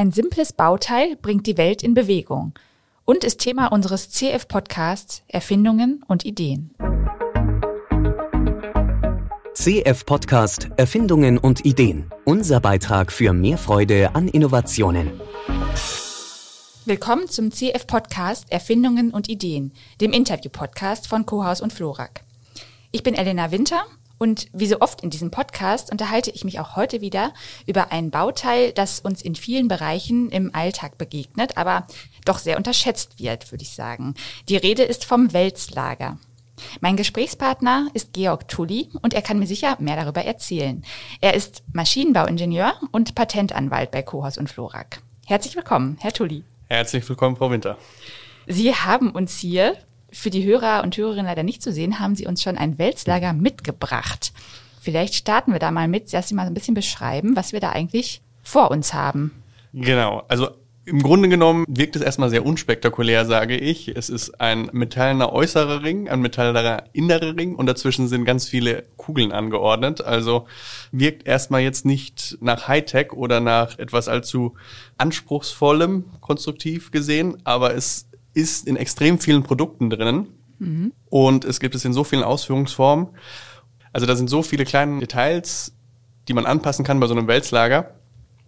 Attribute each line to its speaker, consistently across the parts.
Speaker 1: Ein simples Bauteil bringt die Welt in Bewegung und ist Thema unseres CF-Podcasts Erfindungen und Ideen.
Speaker 2: CF Podcast Erfindungen und Ideen. Unser Beitrag für mehr Freude an Innovationen.
Speaker 1: Willkommen zum CF Podcast Erfindungen und Ideen, dem Interview-Podcast von Kohaus und Florak. Ich bin Elena Winter und wie so oft in diesem Podcast unterhalte ich mich auch heute wieder über ein Bauteil, das uns in vielen Bereichen im Alltag begegnet, aber doch sehr unterschätzt wird, würde ich sagen. Die Rede ist vom Wälzlager. Mein Gesprächspartner ist Georg Tully und er kann mir sicher mehr darüber erzählen. Er ist Maschinenbauingenieur und Patentanwalt bei Kohaus und Florak. Herzlich willkommen, Herr Tully.
Speaker 3: Herzlich willkommen, Frau Winter.
Speaker 1: Sie haben uns hier für die Hörer und Hörerinnen leider nicht zu sehen, haben Sie uns schon ein Wälzlager mitgebracht. Vielleicht starten wir da mal mit, dass Sie mal ein bisschen beschreiben, was wir da eigentlich vor uns haben.
Speaker 3: Genau, also im Grunde genommen wirkt es erstmal sehr unspektakulär, sage ich. Es ist ein metallener äußerer Ring, ein metallener innerer Ring und dazwischen sind ganz viele Kugeln angeordnet. Also wirkt erstmal jetzt nicht nach Hightech oder nach etwas allzu anspruchsvollem konstruktiv gesehen, aber es ist in extrem vielen Produkten drinnen mhm. und es gibt es in so vielen Ausführungsformen. Also da sind so viele kleine Details, die man anpassen kann bei so einem Wälzlager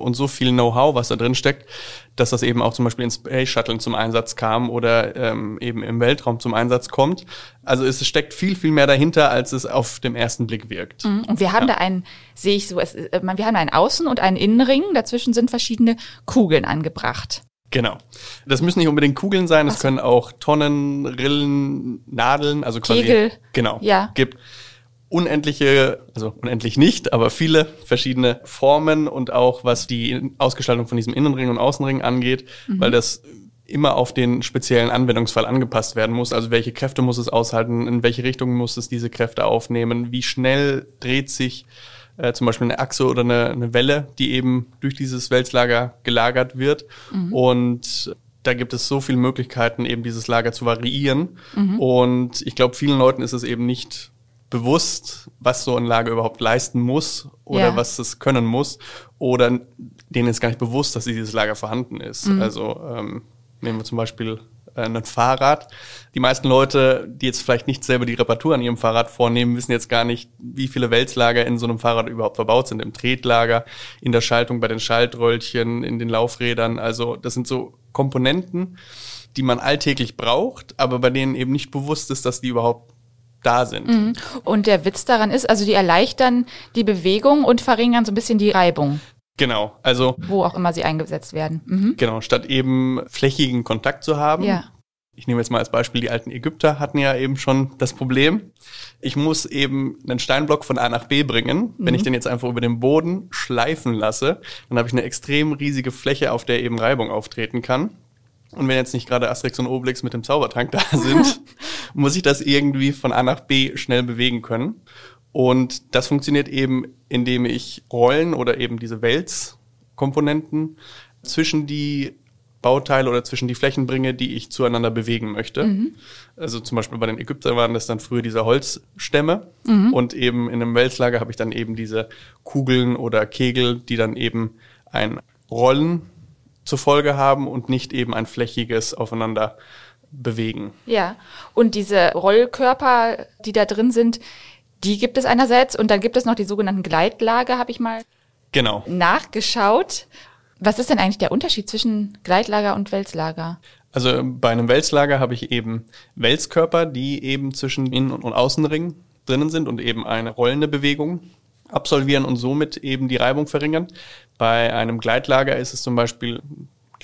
Speaker 3: und so viel Know-how, was da drin steckt, dass das eben auch zum Beispiel in Space Shuttle zum Einsatz kam oder ähm, eben im Weltraum zum Einsatz kommt. Also es steckt viel, viel mehr dahinter, als es auf dem ersten Blick wirkt.
Speaker 1: Mhm. Und wir haben ja. da einen, sehe ich so, es, äh, wir haben einen Außen- und einen Innenring, dazwischen sind verschiedene Kugeln angebracht.
Speaker 3: Genau. Das müssen nicht unbedingt Kugeln sein, es können auch Tonnen, Rillen, Nadeln, also quasi.
Speaker 1: Kegel.
Speaker 3: Genau.
Speaker 1: Ja.
Speaker 3: Gibt unendliche, also unendlich nicht, aber viele verschiedene Formen und auch was die Ausgestaltung von diesem Innenring und Außenring angeht, mhm. weil das immer auf den speziellen Anwendungsfall angepasst werden muss. Also welche Kräfte muss es aushalten, in welche Richtung muss es diese Kräfte aufnehmen, wie schnell dreht sich äh, zum Beispiel eine Achse oder eine, eine Welle, die eben durch dieses Wälzlager gelagert wird. Mhm. Und da gibt es so viele Möglichkeiten, eben dieses Lager zu variieren. Mhm. Und ich glaube, vielen Leuten ist es eben nicht bewusst, was so ein Lager überhaupt leisten muss oder ja. was es können muss. Oder denen ist gar nicht bewusst, dass dieses Lager vorhanden ist. Mhm. Also ähm, nehmen wir zum Beispiel äh, ein Fahrrad. Die meisten Leute, die jetzt vielleicht nicht selber die Reparatur an ihrem Fahrrad vornehmen, wissen jetzt gar nicht, wie viele Wälzlager in so einem Fahrrad überhaupt verbaut sind. Im Tretlager, in der Schaltung bei den Schaltröllchen, in den Laufrädern. Also das sind so Komponenten, die man alltäglich braucht, aber bei denen eben nicht bewusst ist, dass die überhaupt da sind. Mhm.
Speaker 1: Und der Witz daran ist, also die erleichtern die Bewegung und verringern so ein bisschen die Reibung.
Speaker 3: Genau, also.
Speaker 1: Wo auch immer sie eingesetzt werden. Mhm.
Speaker 3: Genau, statt eben flächigen Kontakt zu haben.
Speaker 1: Ja.
Speaker 3: Ich nehme jetzt mal als Beispiel, die alten Ägypter hatten ja eben schon das Problem. Ich muss eben einen Steinblock von A nach B bringen. Mhm. Wenn ich den jetzt einfach über den Boden schleifen lasse, dann habe ich eine extrem riesige Fläche, auf der eben Reibung auftreten kann. Und wenn jetzt nicht gerade Asterix und Obelix mit dem Zaubertrank da sind, muss ich das irgendwie von A nach B schnell bewegen können. Und das funktioniert eben, indem ich Rollen oder eben diese Wälzkomponenten zwischen die Bauteile oder zwischen die Flächen bringe, die ich zueinander bewegen möchte. Mhm. Also zum Beispiel bei den Ägyptern waren das dann früher diese Holzstämme mhm. und eben in einem Wälzlager habe ich dann eben diese Kugeln oder Kegel, die dann eben ein Rollen zur Folge haben und nicht eben ein flächiges aufeinander bewegen.
Speaker 1: Ja, und diese Rollkörper, die da drin sind, die gibt es einerseits und dann gibt es noch die sogenannten Gleitlager, habe ich mal
Speaker 3: genau.
Speaker 1: nachgeschaut. Was ist denn eigentlich der Unterschied zwischen Gleitlager und Wälzlager?
Speaker 3: Also bei einem Wälzlager habe ich eben Wälzkörper, die eben zwischen Innen- und Außenring drinnen sind und eben eine rollende Bewegung absolvieren und somit eben die Reibung verringern. Bei einem Gleitlager ist es zum Beispiel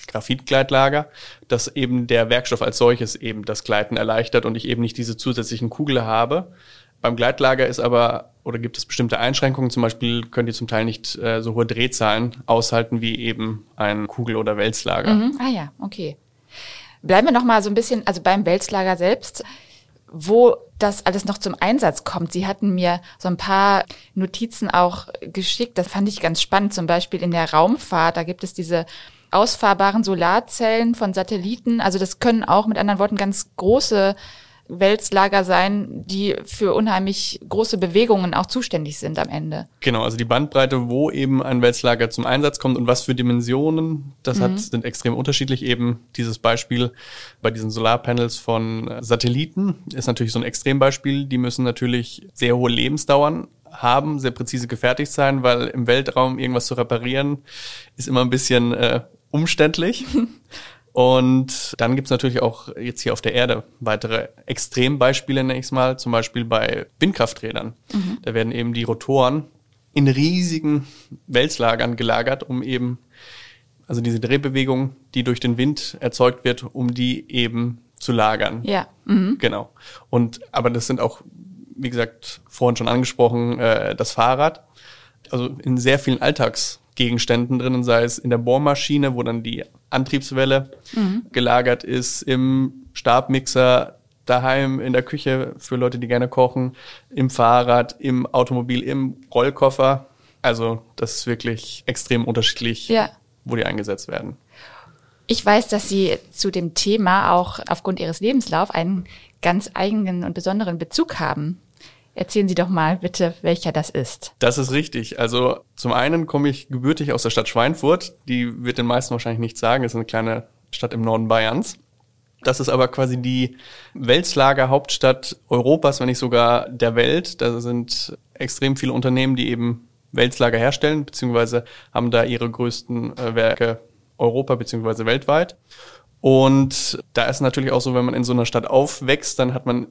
Speaker 3: Graphitgleitlager, dass eben der Werkstoff als solches eben das Gleiten erleichtert und ich eben nicht diese zusätzlichen Kugel habe. Beim Gleitlager ist aber, oder gibt es bestimmte Einschränkungen, zum Beispiel könnt ihr zum Teil nicht äh, so hohe Drehzahlen aushalten wie eben ein Kugel- oder Wälzlager.
Speaker 1: Mhm. Ah ja, okay. Bleiben wir noch mal so ein bisschen, also beim Wälzlager selbst wo das alles noch zum Einsatz kommt. Sie hatten mir so ein paar Notizen auch geschickt. Das fand ich ganz spannend. Zum Beispiel in der Raumfahrt, da gibt es diese ausfahrbaren Solarzellen von Satelliten. Also das können auch mit anderen Worten ganz große Wälzlager sein, die für unheimlich große Bewegungen auch zuständig sind am Ende.
Speaker 3: Genau, also die Bandbreite, wo eben ein Wälzlager zum Einsatz kommt und was für Dimensionen, das hat, sind extrem unterschiedlich. Eben dieses Beispiel bei diesen Solarpanels von Satelliten ist natürlich so ein Extrembeispiel. Die müssen natürlich sehr hohe Lebensdauern haben, sehr präzise gefertigt sein, weil im Weltraum irgendwas zu reparieren ist immer ein bisschen äh, umständlich. Und dann gibt's natürlich auch jetzt hier auf der Erde weitere Extrembeispiele, nenne ich es mal, zum Beispiel bei Windkrafträdern. Mhm. Da werden eben die Rotoren in riesigen Wälzlagern gelagert, um eben, also diese Drehbewegung, die durch den Wind erzeugt wird, um die eben zu lagern.
Speaker 1: Ja. Mhm.
Speaker 3: Genau. Und aber das sind auch, wie gesagt, vorhin schon angesprochen, äh, das Fahrrad. Also in sehr vielen Alltagsgegenständen drinnen, sei es in der Bohrmaschine, wo dann die Antriebswelle mhm. gelagert ist, im Stabmixer, daheim in der Küche für Leute, die gerne kochen, im Fahrrad, im Automobil, im Rollkoffer. Also das ist wirklich extrem unterschiedlich,
Speaker 1: ja.
Speaker 3: wo die eingesetzt werden.
Speaker 1: Ich weiß, dass Sie zu dem Thema auch aufgrund Ihres Lebenslauf einen ganz eigenen und besonderen Bezug haben. Erzählen Sie doch mal bitte, welcher das ist.
Speaker 3: Das ist richtig. Also zum einen komme ich gebürtig aus der Stadt Schweinfurt. Die wird den meisten wahrscheinlich nicht sagen. Das ist eine kleine Stadt im Norden Bayerns. Das ist aber quasi die Wälzlager-Hauptstadt Europas, wenn nicht sogar der Welt. Da sind extrem viele Unternehmen, die eben Wälzlager herstellen, beziehungsweise haben da ihre größten äh, Werke Europa beziehungsweise weltweit. Und da ist natürlich auch so, wenn man in so einer Stadt aufwächst, dann hat man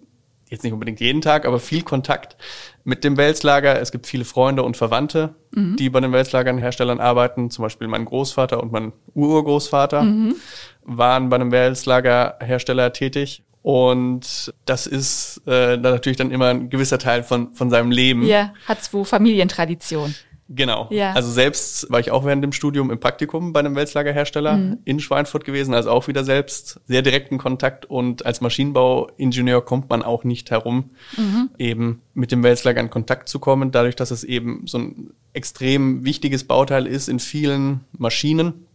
Speaker 3: jetzt nicht unbedingt jeden Tag, aber viel Kontakt mit dem Wälzlager. Es gibt viele Freunde und Verwandte, mhm. die bei den Wälzlagern Herstellern arbeiten. Zum Beispiel mein Großvater und mein Urgroßvater mhm. waren bei einem Wälzlagerhersteller tätig. Und das ist äh, dann natürlich dann immer ein gewisser Teil von, von seinem Leben.
Speaker 1: Ja, hat's wo Familientradition.
Speaker 3: Genau. Ja. Also selbst war ich auch während dem Studium im Praktikum bei einem Wälzlagerhersteller mhm. in Schweinfurt gewesen, also auch wieder selbst sehr direkten Kontakt und als Maschinenbauingenieur kommt man auch nicht herum, mhm. eben mit dem Wälzlager in Kontakt zu kommen, dadurch, dass es eben so ein extrem wichtiges Bauteil ist in vielen Maschinen,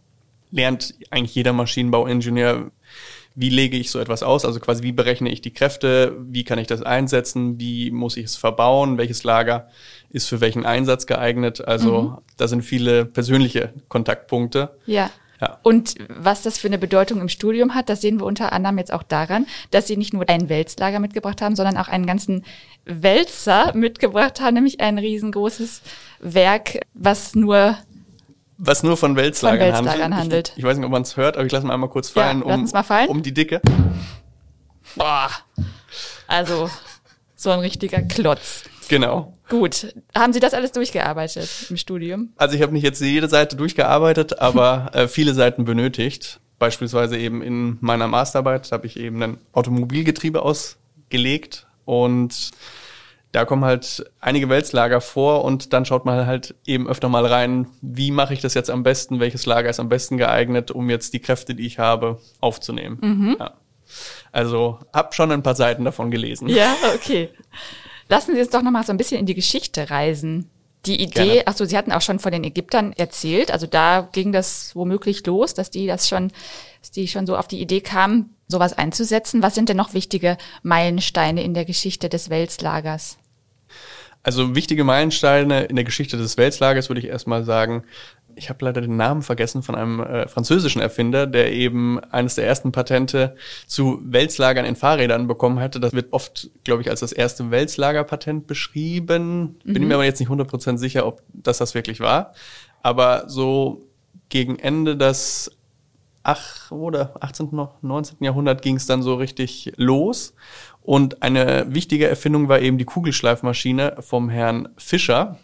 Speaker 3: lernt eigentlich jeder Maschinenbauingenieur, wie lege ich so etwas aus? Also quasi, wie berechne ich die Kräfte? Wie kann ich das einsetzen? Wie muss ich es verbauen? Welches Lager ist für welchen Einsatz geeignet? Also mhm. da sind viele persönliche Kontaktpunkte.
Speaker 1: Ja. Ja. Und was das für eine Bedeutung im Studium hat, das sehen wir unter anderem jetzt auch daran, dass sie nicht nur ein Wälzlager mitgebracht haben, sondern auch einen ganzen Wälzer mitgebracht haben, nämlich ein riesengroßes Werk, was nur
Speaker 3: was nur von Wälzlagern,
Speaker 1: von Wälzlagern handelt.
Speaker 3: Ich, ich, weiß nicht, ob man es hört, aber ich lasse mal einmal kurz fallen,
Speaker 1: ja, um, mal fallen.
Speaker 3: um die Dicke.
Speaker 1: Boah. Also so ein richtiger Klotz.
Speaker 3: Genau.
Speaker 1: Gut. Haben Sie das alles durchgearbeitet im Studium?
Speaker 3: Also ich habe nicht jetzt jede Seite durchgearbeitet, aber äh, viele Seiten benötigt. Beispielsweise eben in meiner Masterarbeit habe ich eben ein Automobilgetriebe ausgelegt und da kommen halt einige Wälzlager vor und dann schaut man halt eben öfter mal rein, wie mache ich das jetzt am besten, welches Lager ist am besten geeignet, um jetzt die Kräfte, die ich habe, aufzunehmen. Mhm. Ja. Also hab schon ein paar Seiten davon gelesen.
Speaker 1: Ja, okay. Lassen Sie uns doch noch mal so ein bisschen in die Geschichte reisen. Die Idee, achso, Sie hatten auch schon von den Ägyptern erzählt, also da ging das womöglich los, dass die das schon, dass die schon so auf die Idee kamen, sowas einzusetzen. Was sind denn noch wichtige Meilensteine in der Geschichte des Wälzlagers?
Speaker 3: Also wichtige Meilensteine in der Geschichte des Wälzlagers würde ich erstmal sagen, ich habe leider den Namen vergessen von einem äh, französischen Erfinder, der eben eines der ersten Patente zu Wälzlagern in Fahrrädern bekommen hatte. Das wird oft, glaube ich, als das erste Wälzlagerpatent beschrieben. Mhm. Bin mir aber jetzt nicht 100% sicher, ob das das wirklich war. Aber so gegen Ende des ach, oder 18. noch 19. Jahrhundert ging es dann so richtig los. Und eine wichtige Erfindung war eben die Kugelschleifmaschine vom Herrn Fischer,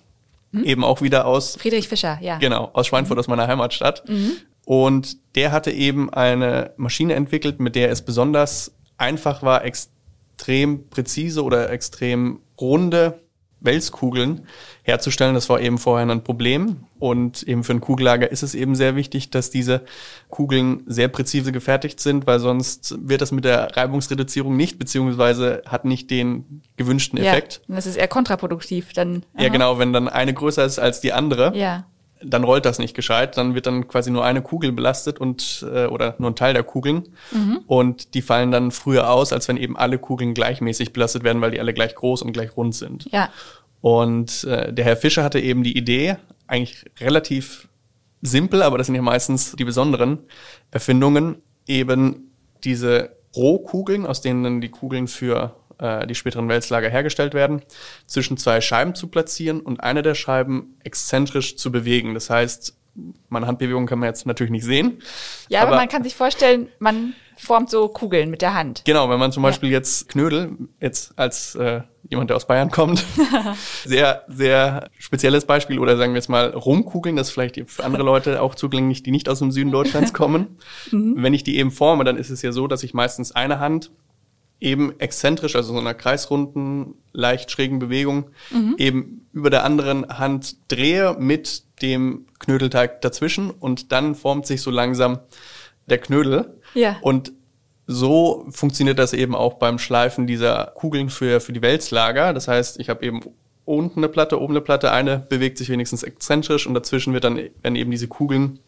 Speaker 3: hm? eben auch wieder aus
Speaker 1: Friedrich Fischer, ja.
Speaker 3: Genau, aus Schweinfurt, mhm. aus meiner Heimatstadt. Mhm. Und der hatte eben eine Maschine entwickelt, mit der es besonders einfach war, extrem präzise oder extrem runde Wälzkugeln herzustellen. Das war eben vorher ein Problem. Und eben für ein Kugellager ist es eben sehr wichtig, dass diese Kugeln sehr präzise gefertigt sind, weil sonst wird das mit der Reibungsreduzierung nicht, beziehungsweise hat nicht den gewünschten Effekt.
Speaker 1: Ja, das ist eher kontraproduktiv dann.
Speaker 3: Aha. Ja, genau, wenn dann eine größer ist als die andere.
Speaker 1: Ja.
Speaker 3: Dann rollt das nicht gescheit, dann wird dann quasi nur eine Kugel belastet und äh, oder nur ein Teil der Kugeln mhm. und die fallen dann früher aus, als wenn eben alle Kugeln gleichmäßig belastet werden, weil die alle gleich groß und gleich rund sind.
Speaker 1: Ja.
Speaker 3: Und äh, der Herr Fischer hatte eben die Idee, eigentlich relativ simpel, aber das sind ja meistens die besonderen Erfindungen, eben diese Rohkugeln, aus denen dann die Kugeln für äh, die späteren Wälzlager hergestellt werden, zwischen zwei Scheiben zu platzieren und eine der Scheiben exzentrisch zu bewegen. Das heißt, meine Handbewegung kann man jetzt natürlich nicht sehen.
Speaker 1: Ja, aber, aber man kann sich vorstellen, man formt so Kugeln mit der Hand.
Speaker 3: Genau, wenn man zum Beispiel ja. jetzt Knödel, jetzt als äh, jemand, der aus Bayern kommt, sehr, sehr spezielles Beispiel oder sagen wir jetzt mal Rumkugeln, das ist vielleicht für andere Leute auch zugänglich, die nicht aus dem Süden Deutschlands kommen. mhm. Wenn ich die eben forme, dann ist es ja so, dass ich meistens eine Hand eben exzentrisch, also so einer kreisrunden, leicht schrägen Bewegung, mhm. eben über der anderen Hand drehe mit dem Knödelteig dazwischen und dann formt sich so langsam der Knödel.
Speaker 1: Ja.
Speaker 3: Und so funktioniert das eben auch beim Schleifen dieser Kugeln für, für die Wälzlager. Das heißt, ich habe eben unten eine Platte, oben eine Platte, eine bewegt sich wenigstens exzentrisch und dazwischen wird dann, werden eben diese Kugeln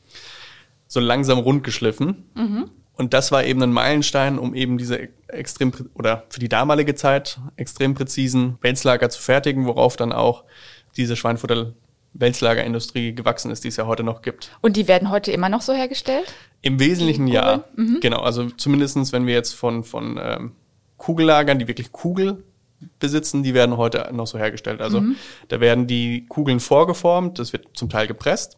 Speaker 3: so langsam rund geschliffen. Mhm. Und das war eben ein Meilenstein, um eben diese extrem oder für die damalige Zeit extrem präzisen Wälzlager zu fertigen, worauf dann auch diese Schweinfutter Wälzlagerindustrie gewachsen ist, die es ja heute noch gibt.
Speaker 1: Und die werden heute immer noch so hergestellt?
Speaker 3: Im Wesentlichen ja. Mhm. Genau, also zumindestens wenn wir jetzt von, von ähm, Kugellagern, die wirklich Kugel besitzen, die werden heute noch so hergestellt. Also mhm. da werden die Kugeln vorgeformt, das wird zum Teil gepresst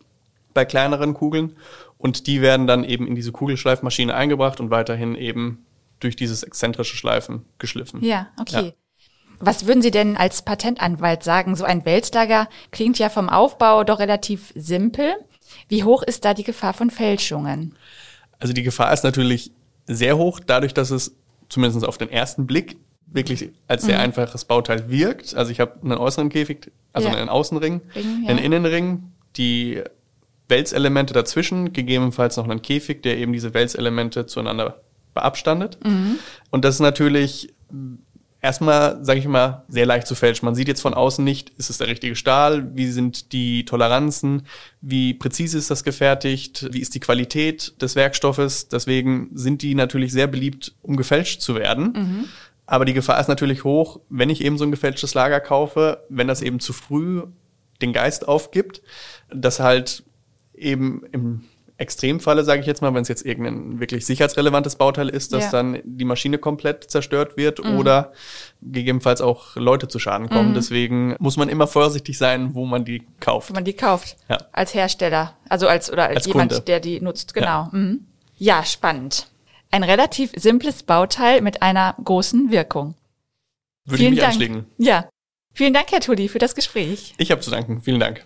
Speaker 3: bei kleineren Kugeln und die werden dann eben in diese Kugelschleifmaschine eingebracht und weiterhin eben durch dieses exzentrische Schleifen geschliffen.
Speaker 1: Ja, okay. Ja. Was würden Sie denn als Patentanwalt sagen? So ein Wälzlager klingt ja vom Aufbau doch relativ simpel. Wie hoch ist da die Gefahr von Fälschungen?
Speaker 3: Also die Gefahr ist natürlich sehr hoch, dadurch, dass es zumindest auf den ersten Blick wirklich als sehr mhm. einfaches Bauteil wirkt. Also ich habe einen äußeren Käfig, also ja. einen Außenring, Ring, ja. einen Innenring, die Wälzelemente dazwischen, gegebenenfalls noch einen Käfig, der eben diese Wälzelemente zueinander beabstandet. Mhm. Und das ist natürlich erstmal, sage ich mal, sehr leicht zu fälschen. Man sieht jetzt von außen nicht, ist es der richtige Stahl, wie sind die Toleranzen, wie präzise ist das gefertigt, wie ist die Qualität des Werkstoffes. Deswegen sind die natürlich sehr beliebt, um gefälscht zu werden. Mhm. Aber die Gefahr ist natürlich hoch, wenn ich eben so ein gefälschtes Lager kaufe, wenn das eben zu früh den Geist aufgibt, dass halt eben im Extremfalle, sage ich jetzt mal, wenn es jetzt irgendein wirklich sicherheitsrelevantes Bauteil ist, dass ja. dann die Maschine komplett zerstört wird mhm. oder gegebenenfalls auch Leute zu Schaden kommen. Mhm. Deswegen muss man immer vorsichtig sein, wo man die kauft. Wo
Speaker 1: man die kauft. Ja. Als Hersteller. Also als oder als, als jemand, Kunde. der die nutzt. Genau. Ja. Mhm. ja, spannend. Ein relativ simples Bauteil mit einer großen Wirkung.
Speaker 3: Würde Vielen ich mich Dank. anschlägen.
Speaker 1: Ja. Vielen Dank, Herr Tulli, für das Gespräch.
Speaker 3: Ich habe zu danken. Vielen Dank.